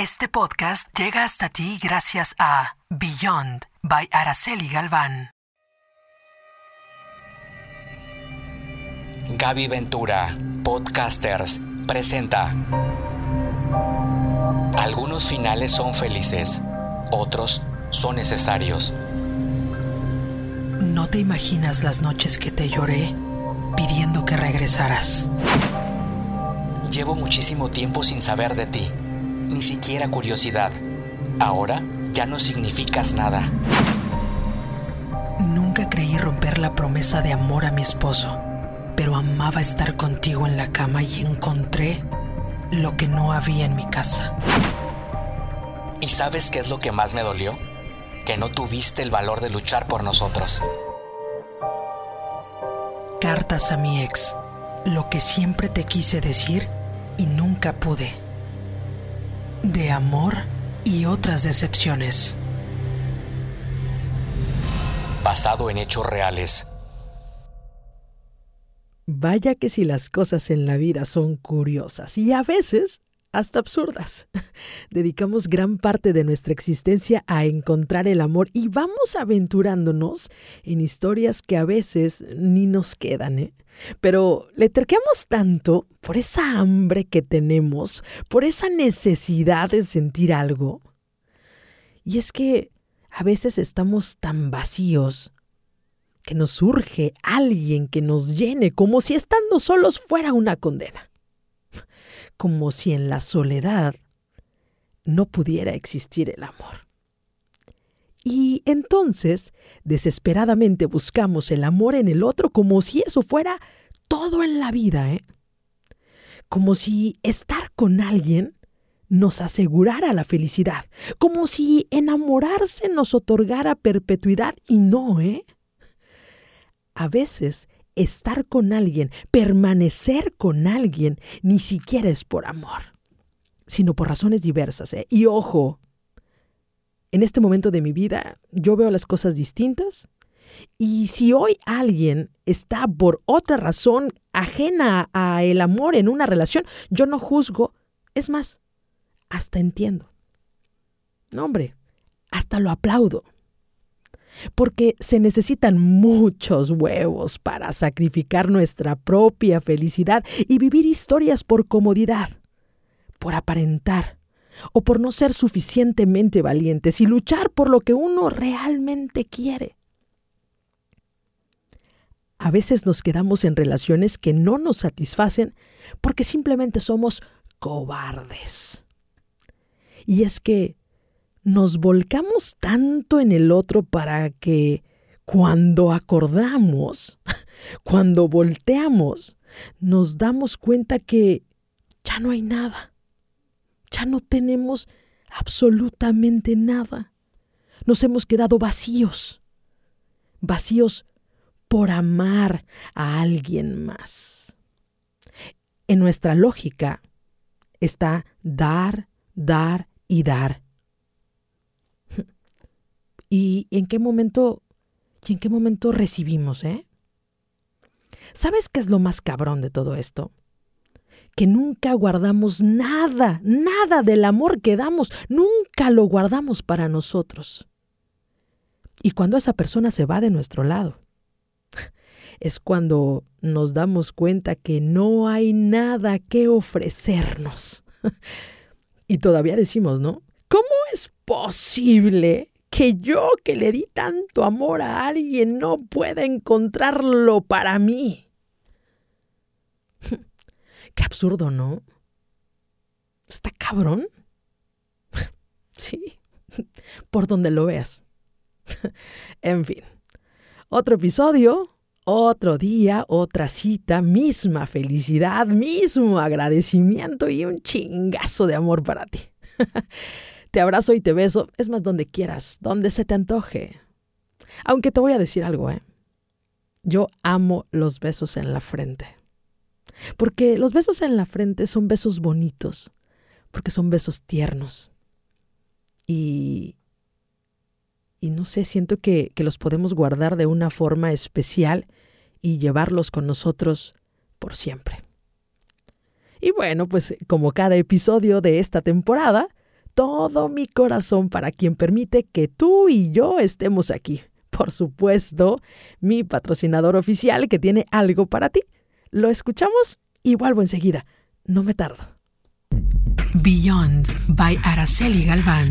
Este podcast llega hasta ti gracias a Beyond by Araceli Galván. Gaby Ventura, Podcasters, presenta. Algunos finales son felices, otros son necesarios. No te imaginas las noches que te lloré pidiendo que regresaras. Llevo muchísimo tiempo sin saber de ti, ni siquiera curiosidad. Ahora ya no significas nada. Nunca creí romper la promesa de amor a mi esposo, pero amaba estar contigo en la cama y encontré lo que no había en mi casa. ¿Y sabes qué es lo que más me dolió? Que no tuviste el valor de luchar por nosotros. Cartas a mi ex, lo que siempre te quise decir y nunca pude. De amor y otras decepciones. Basado en hechos reales. Vaya que si las cosas en la vida son curiosas y a veces hasta absurdas. Dedicamos gran parte de nuestra existencia a encontrar el amor y vamos aventurándonos en historias que a veces ni nos quedan, ¿eh? Pero le terqueamos tanto por esa hambre que tenemos, por esa necesidad de sentir algo. Y es que a veces estamos tan vacíos que nos surge alguien que nos llene como si estando solos fuera una condena. Como si en la soledad no pudiera existir el amor. Y entonces, desesperadamente buscamos el amor en el otro como si eso fuera todo en la vida, ¿eh? Como si estar con alguien nos asegurara la felicidad, como si enamorarse nos otorgara perpetuidad y no, ¿eh? A veces estar con alguien, permanecer con alguien, ni siquiera es por amor, sino por razones diversas. ¿eh? Y ojo, en este momento de mi vida yo veo las cosas distintas. Y si hoy alguien está por otra razón ajena a el amor en una relación, yo no juzgo. Es más, hasta entiendo. No, hombre, hasta lo aplaudo. Porque se necesitan muchos huevos para sacrificar nuestra propia felicidad y vivir historias por comodidad, por aparentar, o por no ser suficientemente valientes y luchar por lo que uno realmente quiere. A veces nos quedamos en relaciones que no nos satisfacen porque simplemente somos cobardes. Y es que nos volcamos tanto en el otro para que cuando acordamos, cuando volteamos, nos damos cuenta que ya no hay nada ya no tenemos absolutamente nada. Nos hemos quedado vacíos, vacíos por amar a alguien más. En nuestra lógica está dar, dar y dar. ¿Y en qué momento, y en qué momento recibimos, eh? ¿Sabes qué es lo más cabrón de todo esto? que nunca guardamos nada, nada del amor que damos, nunca lo guardamos para nosotros. Y cuando esa persona se va de nuestro lado, es cuando nos damos cuenta que no hay nada que ofrecernos. Y todavía decimos, ¿no? ¿Cómo es posible que yo que le di tanto amor a alguien no pueda encontrarlo para mí? Qué absurdo, ¿no? Está cabrón. sí, por donde lo veas. en fin, otro episodio, otro día, otra cita, misma felicidad, mismo agradecimiento y un chingazo de amor para ti. Te abrazo y te beso, es más donde quieras, donde se te antoje. Aunque te voy a decir algo, ¿eh? Yo amo los besos en la frente. Porque los besos en la frente son besos bonitos, porque son besos tiernos. Y, y no sé, siento que, que los podemos guardar de una forma especial y llevarlos con nosotros por siempre. Y bueno, pues como cada episodio de esta temporada, todo mi corazón para quien permite que tú y yo estemos aquí. Por supuesto, mi patrocinador oficial que tiene algo para ti. Lo escuchamos y vuelvo enseguida. No me tardo. Beyond by Araceli Galván.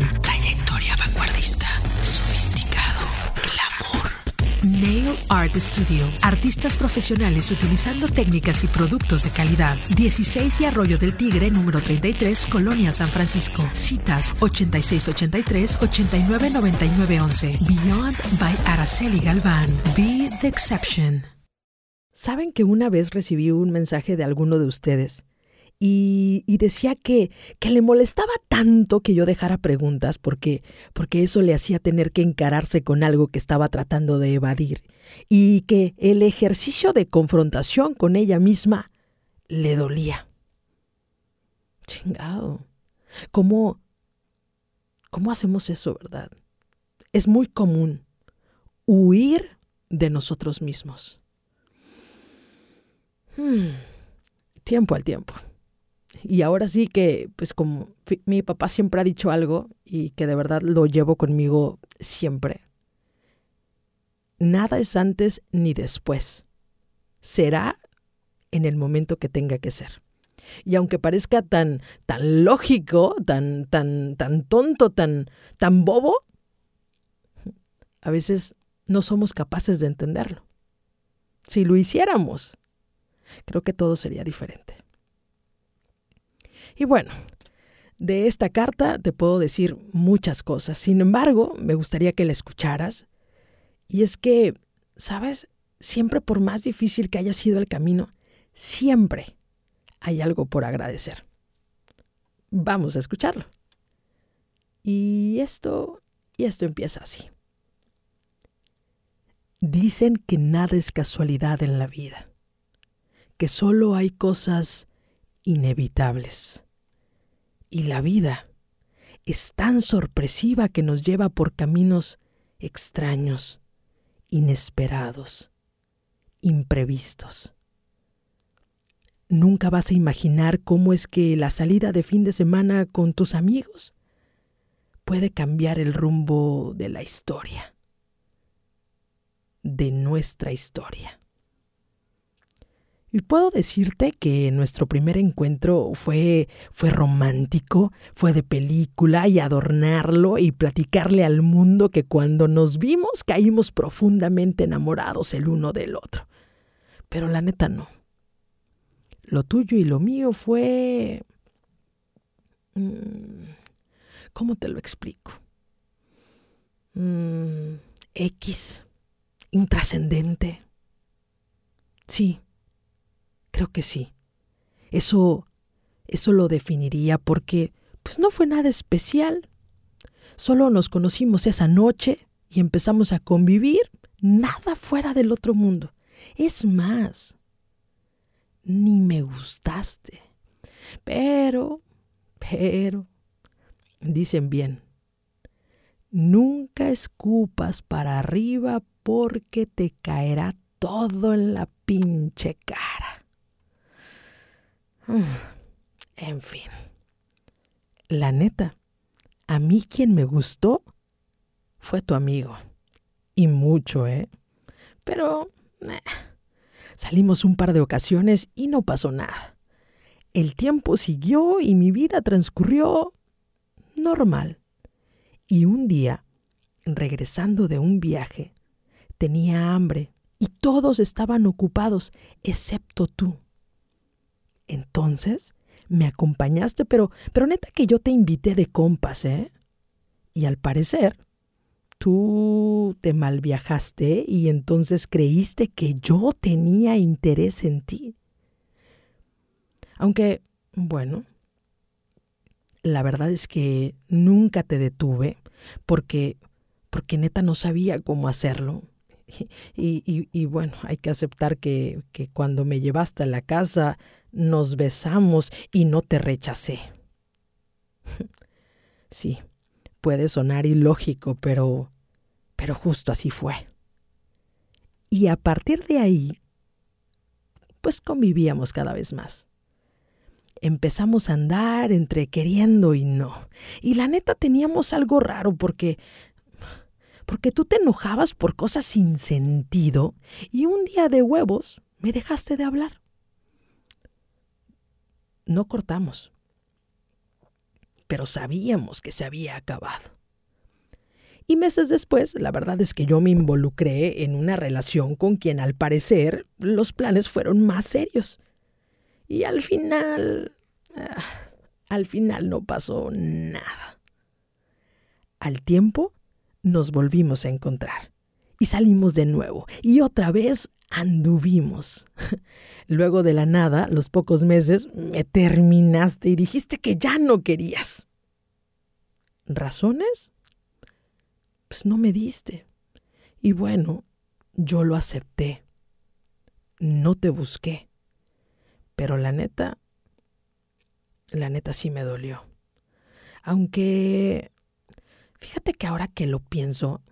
Nail Art Studio. Artistas profesionales utilizando técnicas y productos de calidad. 16 y Arroyo del Tigre, número 33, Colonia San Francisco. Citas 8683-899911. Beyond by Araceli Galván. Be the exception. ¿Saben que una vez recibí un mensaje de alguno de ustedes? Y, decía que, que le molestaba tanto que yo dejara preguntas porque, porque eso le hacía tener que encararse con algo que estaba tratando de evadir y que el ejercicio de confrontación con ella misma le dolía. Chingado. ¿Cómo, cómo hacemos eso, verdad? Es muy común huir de nosotros mismos. Hmm. Tiempo al tiempo. Y ahora sí que, pues como mi papá siempre ha dicho algo y que de verdad lo llevo conmigo siempre. Nada es antes ni después. Será en el momento que tenga que ser. Y aunque parezca tan, tan lógico, tan, tan, tan tonto, tan, tan bobo, a veces no somos capaces de entenderlo. Si lo hiciéramos, creo que todo sería diferente. Y bueno, de esta carta te puedo decir muchas cosas. Sin embargo, me gustaría que la escucharas. Y es que, ¿sabes? Siempre por más difícil que haya sido el camino, siempre hay algo por agradecer. Vamos a escucharlo. Y esto, y esto empieza así. Dicen que nada es casualidad en la vida, que solo hay cosas inevitables. Y la vida es tan sorpresiva que nos lleva por caminos extraños, inesperados, imprevistos. Nunca vas a imaginar cómo es que la salida de fin de semana con tus amigos puede cambiar el rumbo de la historia, de nuestra historia. Y puedo decirte que nuestro primer encuentro fue, fue romántico, fue de película y adornarlo y platicarle al mundo que cuando nos vimos caímos profundamente enamorados el uno del otro. Pero la neta no. Lo tuyo y lo mío fue... Mm, ¿Cómo te lo explico? Mm, X, intrascendente. Sí Creo que sí. Eso eso lo definiría porque pues no fue nada especial. Solo nos conocimos esa noche y empezamos a convivir, nada fuera del otro mundo. Es más, ni me gustaste. Pero, pero, dicen bien, nunca escupas para arriba porque te caerá todo en la pinche cara. Mm, en fin. La neta, a mí quien me gustó fue tu amigo. Y mucho, ¿eh? Pero salimos un par de ocasiones y no pasó nada. El tiempo siguió y mi vida transcurrió normal. Y un día, regresando de un viaje, tenía hambre y todos estaban ocupados, excepto tú. Entonces, me acompañaste, pero, pero neta que yo te invité de compas, ¿eh? Y al parecer, tú te malviajaste y entonces creíste que yo tenía interés en ti. Aunque, bueno, la verdad es que nunca te detuve porque, porque neta no sabía cómo hacerlo. Y, y, y bueno, hay que aceptar que, que cuando me llevaste a la casa nos besamos y no te rechacé. sí, puede sonar ilógico, pero pero justo así fue. Y a partir de ahí, pues convivíamos cada vez más. empezamos a andar entre queriendo y no. Y la neta teníamos algo raro porque porque tú te enojabas por cosas sin sentido y un día de huevos me dejaste de hablar. No cortamos, pero sabíamos que se había acabado. Y meses después, la verdad es que yo me involucré en una relación con quien al parecer los planes fueron más serios. Y al final... Ah, al final no pasó nada. Al tiempo nos volvimos a encontrar y salimos de nuevo y otra vez anduvimos. Luego de la nada, los pocos meses, me terminaste y dijiste que ya no querías. ¿Razones? pues no me diste. Y bueno, yo lo acepté. No te busqué. Pero la neta, la neta sí me dolió. Aunque, fíjate que ahora que lo pienso,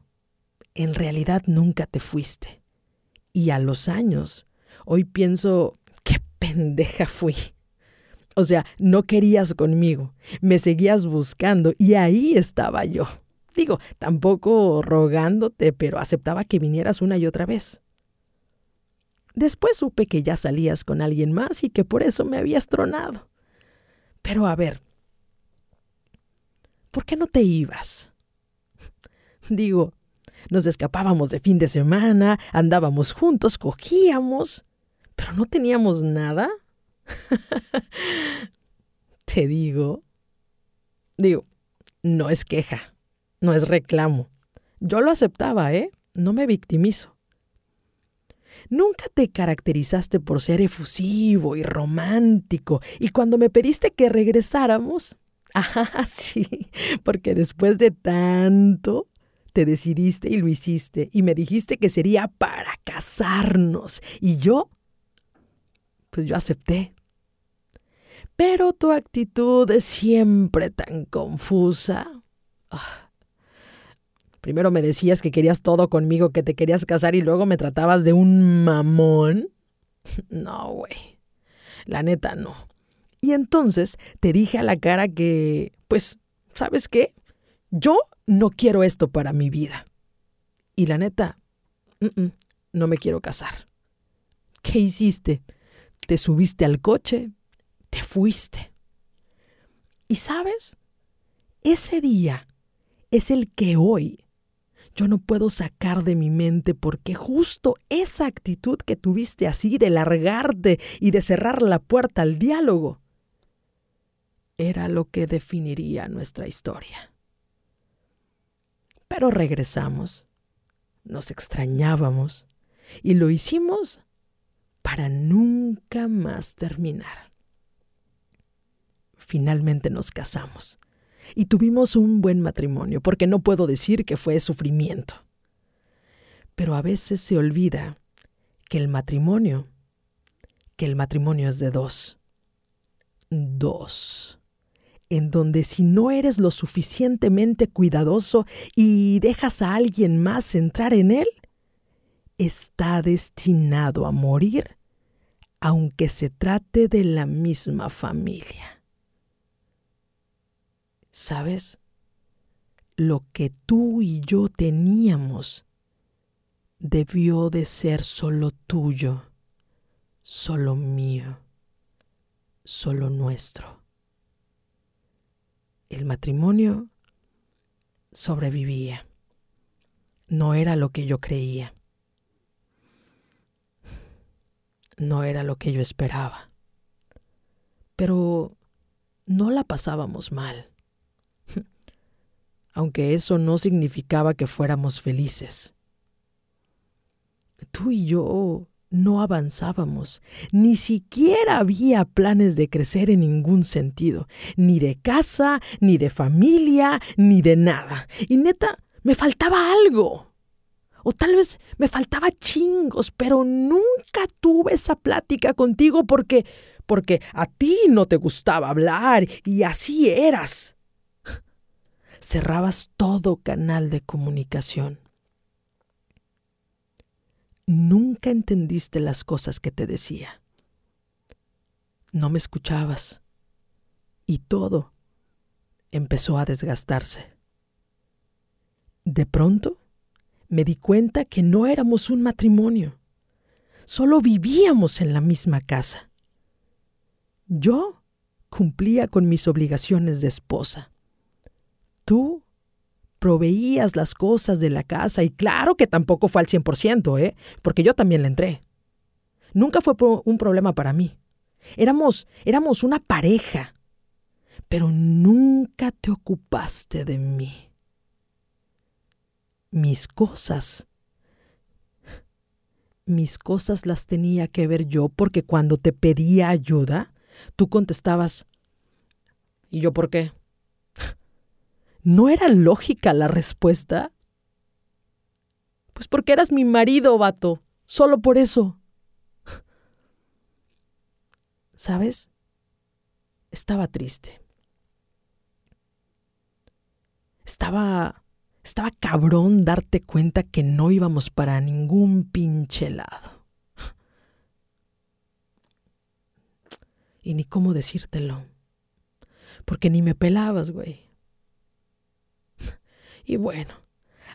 en realidad nunca te fuiste. Y a los años, hoy pienso, qué pendeja fui. O sea, no querías conmigo, me seguías buscando y ahí estaba yo. Digo, tampoco rogándote, pero aceptaba que vinieras una y otra vez. Después supe que ya salías con alguien más y que por eso me habías tronado. Pero a ver, ¿por qué no te ibas? Digo, nos escapábamos de fin de semana, andábamos juntos, cogíamos, pero no teníamos nada. te digo, digo, no es queja no es reclamo. Yo lo aceptaba, ¿eh? No me victimizo. Nunca te caracterizaste por ser efusivo y romántico, y cuando me pediste que regresáramos, ah, sí, porque después de tanto, te decidiste y lo hiciste, y me dijiste que sería para casarnos, y yo, pues yo acepté. Pero tu actitud es siempre tan confusa. Ah, Primero me decías que querías todo conmigo, que te querías casar y luego me tratabas de un mamón. No, güey. La neta no. Y entonces te dije a la cara que, pues, ¿sabes qué? Yo no quiero esto para mi vida. Y la neta, no me quiero casar. ¿Qué hiciste? Te subiste al coche, te fuiste. Y sabes, ese día es el que hoy yo no puedo sacar de mi mente porque justo esa actitud que tuviste así de largarte y de cerrar la puerta al diálogo era lo que definiría nuestra historia. Pero regresamos, nos extrañábamos y lo hicimos para nunca más terminar. Finalmente nos casamos y tuvimos un buen matrimonio, porque no puedo decir que fue sufrimiento. Pero a veces se olvida que el matrimonio, que el matrimonio es de dos. Dos. En donde si no eres lo suficientemente cuidadoso y dejas a alguien más entrar en él, está destinado a morir aunque se trate de la misma familia. ¿Sabes? Lo que tú y yo teníamos debió de ser solo tuyo, solo mío, solo nuestro. El matrimonio sobrevivía. No era lo que yo creía. No era lo que yo esperaba. Pero no la pasábamos mal aunque eso no significaba que fuéramos felices. Tú y yo no avanzábamos, ni siquiera había planes de crecer en ningún sentido, ni de casa, ni de familia, ni de nada. Y neta, me faltaba algo. O tal vez me faltaba chingos, pero nunca tuve esa plática contigo porque porque a ti no te gustaba hablar y así eras cerrabas todo canal de comunicación. Nunca entendiste las cosas que te decía. No me escuchabas, y todo empezó a desgastarse. De pronto me di cuenta que no éramos un matrimonio, solo vivíamos en la misma casa. Yo cumplía con mis obligaciones de esposa. Tú proveías las cosas de la casa y claro que tampoco fue al 100%, ¿eh? Porque yo también le entré. Nunca fue un problema para mí. Éramos, éramos una pareja, pero nunca te ocupaste de mí. Mis cosas, mis cosas las tenía que ver yo porque cuando te pedía ayuda, tú contestabas, ¿y yo por qué? ¿No era lógica la respuesta? Pues porque eras mi marido, vato. Solo por eso. ¿Sabes? Estaba triste. Estaba. Estaba cabrón darte cuenta que no íbamos para ningún pinche lado. Y ni cómo decírtelo. Porque ni me pelabas, güey. Y bueno,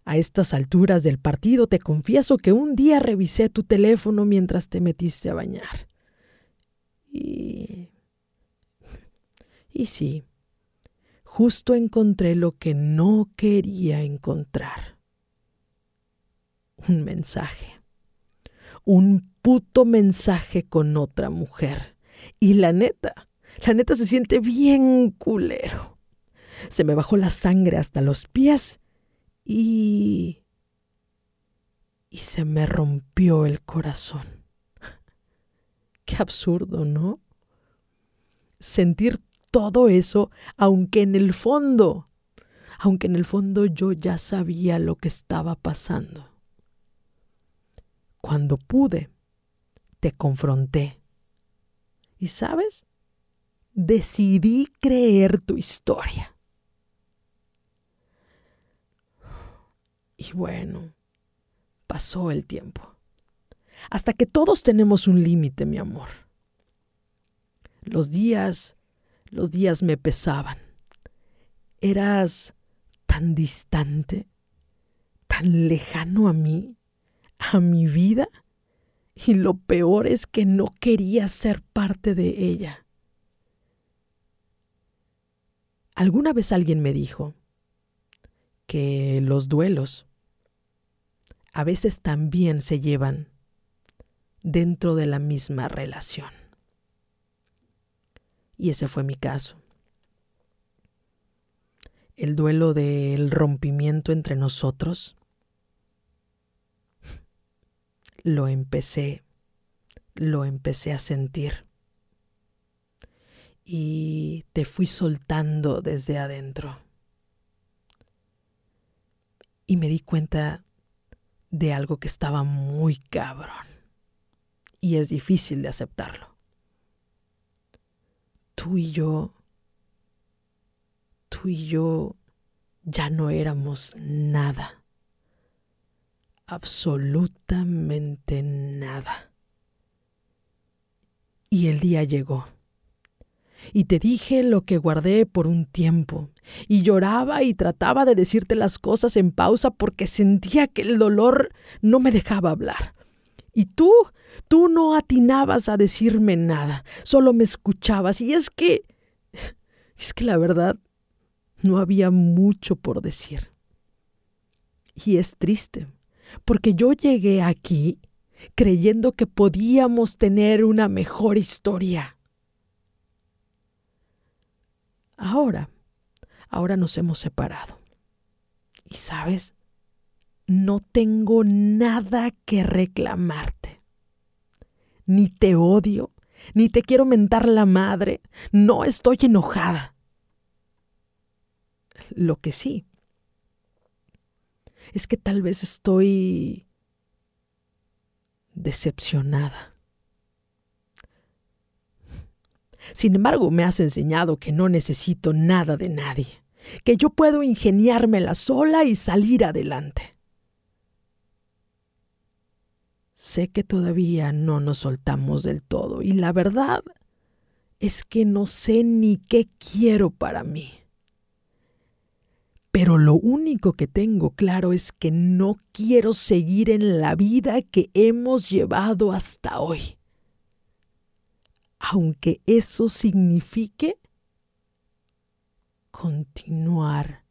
a estas alturas del partido te confieso que un día revisé tu teléfono mientras te metiste a bañar. Y... Y sí, justo encontré lo que no quería encontrar. Un mensaje. Un puto mensaje con otra mujer. Y la neta, la neta se siente bien culero. Se me bajó la sangre hasta los pies y... y se me rompió el corazón. Qué absurdo, ¿no? Sentir todo eso, aunque en el fondo, aunque en el fondo yo ya sabía lo que estaba pasando. Cuando pude, te confronté. ¿Y sabes? Decidí creer tu historia. Y bueno, pasó el tiempo. Hasta que todos tenemos un límite, mi amor. Los días, los días me pesaban. Eras tan distante, tan lejano a mí, a mi vida, y lo peor es que no quería ser parte de ella. Alguna vez alguien me dijo que los duelos a veces también se llevan dentro de la misma relación. Y ese fue mi caso. El duelo del rompimiento entre nosotros lo empecé, lo empecé a sentir. Y te fui soltando desde adentro. Y me di cuenta de algo que estaba muy cabrón. Y es difícil de aceptarlo. Tú y yo, tú y yo ya no éramos nada. Absolutamente nada. Y el día llegó y te dije lo que guardé por un tiempo, y lloraba y trataba de decirte las cosas en pausa porque sentía que el dolor no me dejaba hablar. Y tú, tú no atinabas a decirme nada, solo me escuchabas, y es que, es que la verdad, no había mucho por decir. Y es triste, porque yo llegué aquí creyendo que podíamos tener una mejor historia. Ahora, ahora nos hemos separado. Y sabes, no tengo nada que reclamarte. Ni te odio, ni te quiero mentar la madre. No estoy enojada. Lo que sí es que tal vez estoy decepcionada. Sin embargo, me has enseñado que no necesito nada de nadie, que yo puedo ingeniármela sola y salir adelante. Sé que todavía no nos soltamos del todo y la verdad es que no sé ni qué quiero para mí. Pero lo único que tengo claro es que no quiero seguir en la vida que hemos llevado hasta hoy. Aunque eso signifique continuar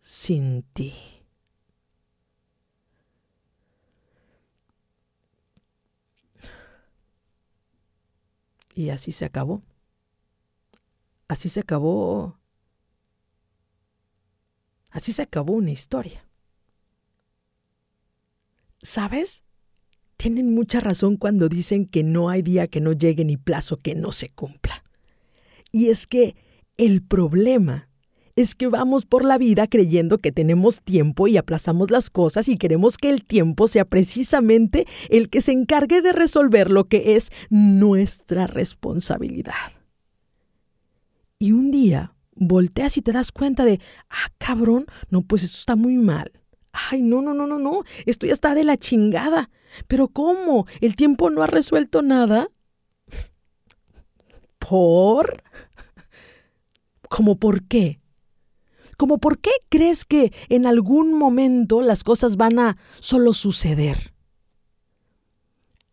sin ti. Y así se acabó. Así se acabó. Así se acabó una historia. ¿Sabes? Tienen mucha razón cuando dicen que no hay día que no llegue ni plazo que no se cumpla. Y es que el problema es que vamos por la vida creyendo que tenemos tiempo y aplazamos las cosas y queremos que el tiempo sea precisamente el que se encargue de resolver lo que es nuestra responsabilidad. Y un día volteas y te das cuenta de, ah, cabrón, no, pues esto está muy mal. Ay, no, no, no, no, no, esto ya está de la chingada. Pero ¿cómo? ¿El tiempo no ha resuelto nada? ¿Por? ¿Cómo por qué? como por qué crees que en algún momento las cosas van a solo suceder.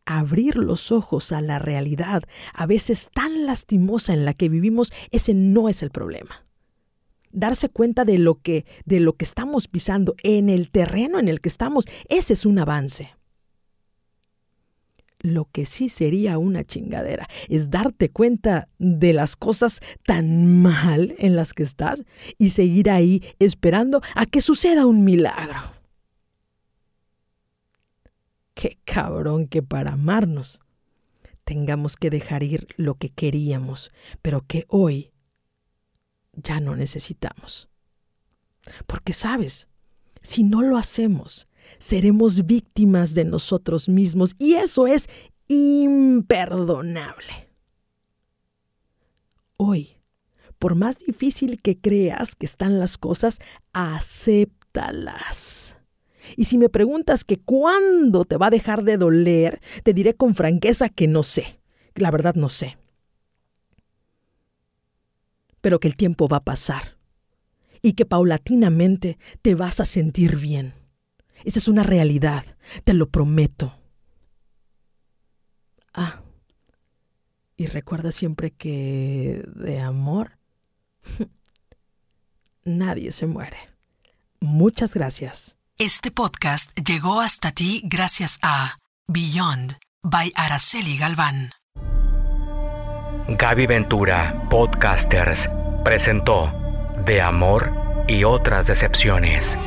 Abrir los ojos a la realidad, a veces tan lastimosa en la que vivimos, ese no es el problema. Darse cuenta de lo que de lo que estamos pisando en el terreno en el que estamos, ese es un avance. Lo que sí sería una chingadera es darte cuenta de las cosas tan mal en las que estás y seguir ahí esperando a que suceda un milagro. Qué cabrón que para amarnos tengamos que dejar ir lo que queríamos, pero que hoy ya no necesitamos. Porque sabes, si no lo hacemos, seremos víctimas de nosotros mismos y eso es imperdonable. Hoy, por más difícil que creas que están las cosas, acéptalas. Y si me preguntas que cuándo te va a dejar de doler, te diré con franqueza que no sé. La verdad no sé. Pero que el tiempo va a pasar y que paulatinamente te vas a sentir bien. Esa es una realidad, te lo prometo. Ah, y recuerda siempre que de amor nadie se muere. Muchas gracias. Este podcast llegó hasta ti gracias a Beyond by Araceli Galván. Gaby Ventura, Podcasters, presentó De Amor y otras decepciones.